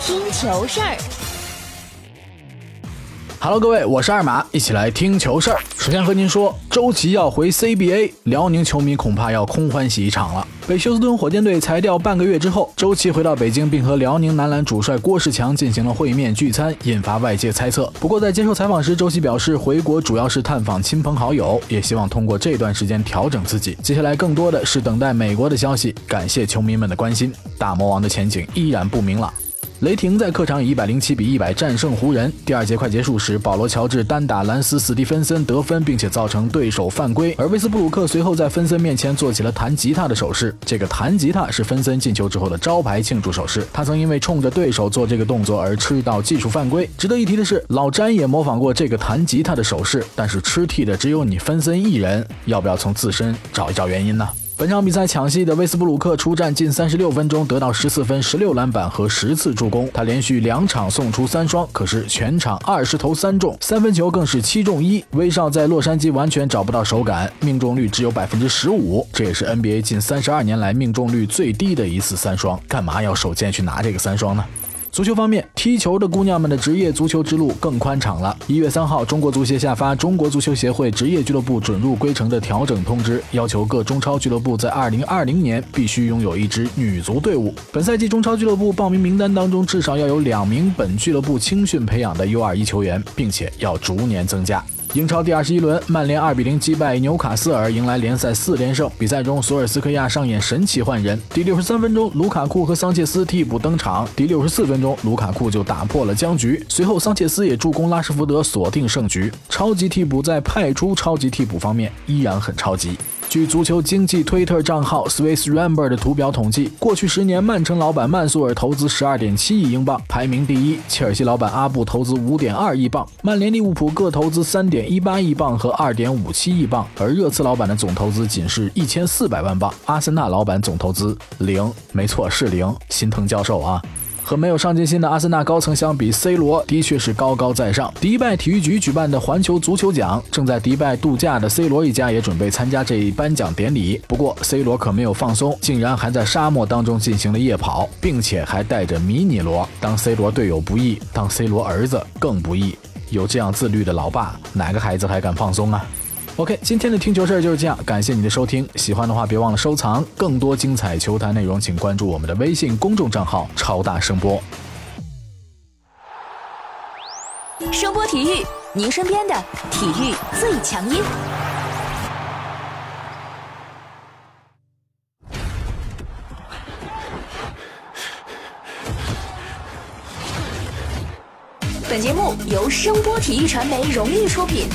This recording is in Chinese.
听球事儿。Hello，各位，我是二马，一起来听球事儿。首先和您说，周琦要回 CBA，辽宁球迷恐怕要空欢喜一场了。被休斯顿火箭队裁掉半个月之后，周琦回到北京，并和辽宁男篮主帅郭士强进行了会面聚餐，引发外界猜测。不过在接受采访时，周琦表示，回国主要是探访亲朋好友，也希望通过这段时间调整自己。接下来更多的是等待美国的消息。感谢球迷们的关心，大魔王的前景依然不明朗。雷霆在客场以一百零七比一百战胜湖人。第二节快结束时，保罗·乔治单打兰斯·史蒂芬森得分，并且造成对手犯规。而威斯布鲁克随后在芬森面前做起了弹吉他的手势。这个弹吉他是芬森进球之后的招牌庆祝手势。他曾因为冲着对手做这个动作而吃到技术犯规。值得一提的是，老詹也模仿过这个弹吉他的手势，但是吃替的只有你芬森一人。要不要从自身找一找原因呢？本场比赛抢戏的威斯布鲁克出战近三十六分钟，得到十四分、十六篮板和十次助攻。他连续两场送出三双，可是全场二十投三中，三分球更是七中一。威少在洛杉矶完全找不到手感，命中率只有百分之十五，这也是 NBA 近三十二年来命中率最低的一次三双。干嘛要手贱去拿这个三双呢？足球方面，踢球的姑娘们的职业足球之路更宽敞了。一月三号，中国足协下发《中国足球协会职业俱乐部准入规程》的调整通知，要求各中超俱乐部在二零二零年必须拥有一支女足队伍。本赛季中超俱乐部报名名单当中，至少要有两名本俱乐部青训培养的 U 二一球员，并且要逐年增加。英超第二十一轮，曼联二比零击败纽卡斯尔，迎来联赛四连胜。比赛中，索尔斯克亚上演神奇换人。第六十三分钟，卢卡库和桑切斯替补登场。第六十四分钟，卢卡库就打破了僵局。随后，桑切斯也助攻拉什福德锁定胜局。超级替补在派出超级替补方面依然很超级。据足球经济推特账号 Swiss Ramber 的图表统计，过去十年，曼城老板曼苏尔投资十二点七亿英镑，排名第一；切尔西老板阿布投资五点二亿镑，曼联、利物浦各投资三点一八亿镑和二点五七亿镑，而热刺老板的总投资仅是一千四百万镑，阿森纳老板总投资零，没错是零，心疼教授啊。和没有上进心的阿森纳高层相比，C 罗的确是高高在上。迪拜体育局举办的环球足球奖，正在迪拜度假的 C 罗一家也准备参加这一颁奖典礼。不过，C 罗可没有放松，竟然还在沙漠当中进行了夜跑，并且还带着迷你罗。当 C 罗队友不易，当 C 罗儿子更不易。有这样自律的老爸，哪个孩子还敢放松啊？OK，今天的听球事儿就是这样，感谢你的收听。喜欢的话别忘了收藏，更多精彩球坛内容，请关注我们的微信公众账号“超大声波”。声波体育，您身边的体育最强音。本节目由声波体育传媒荣誉出品。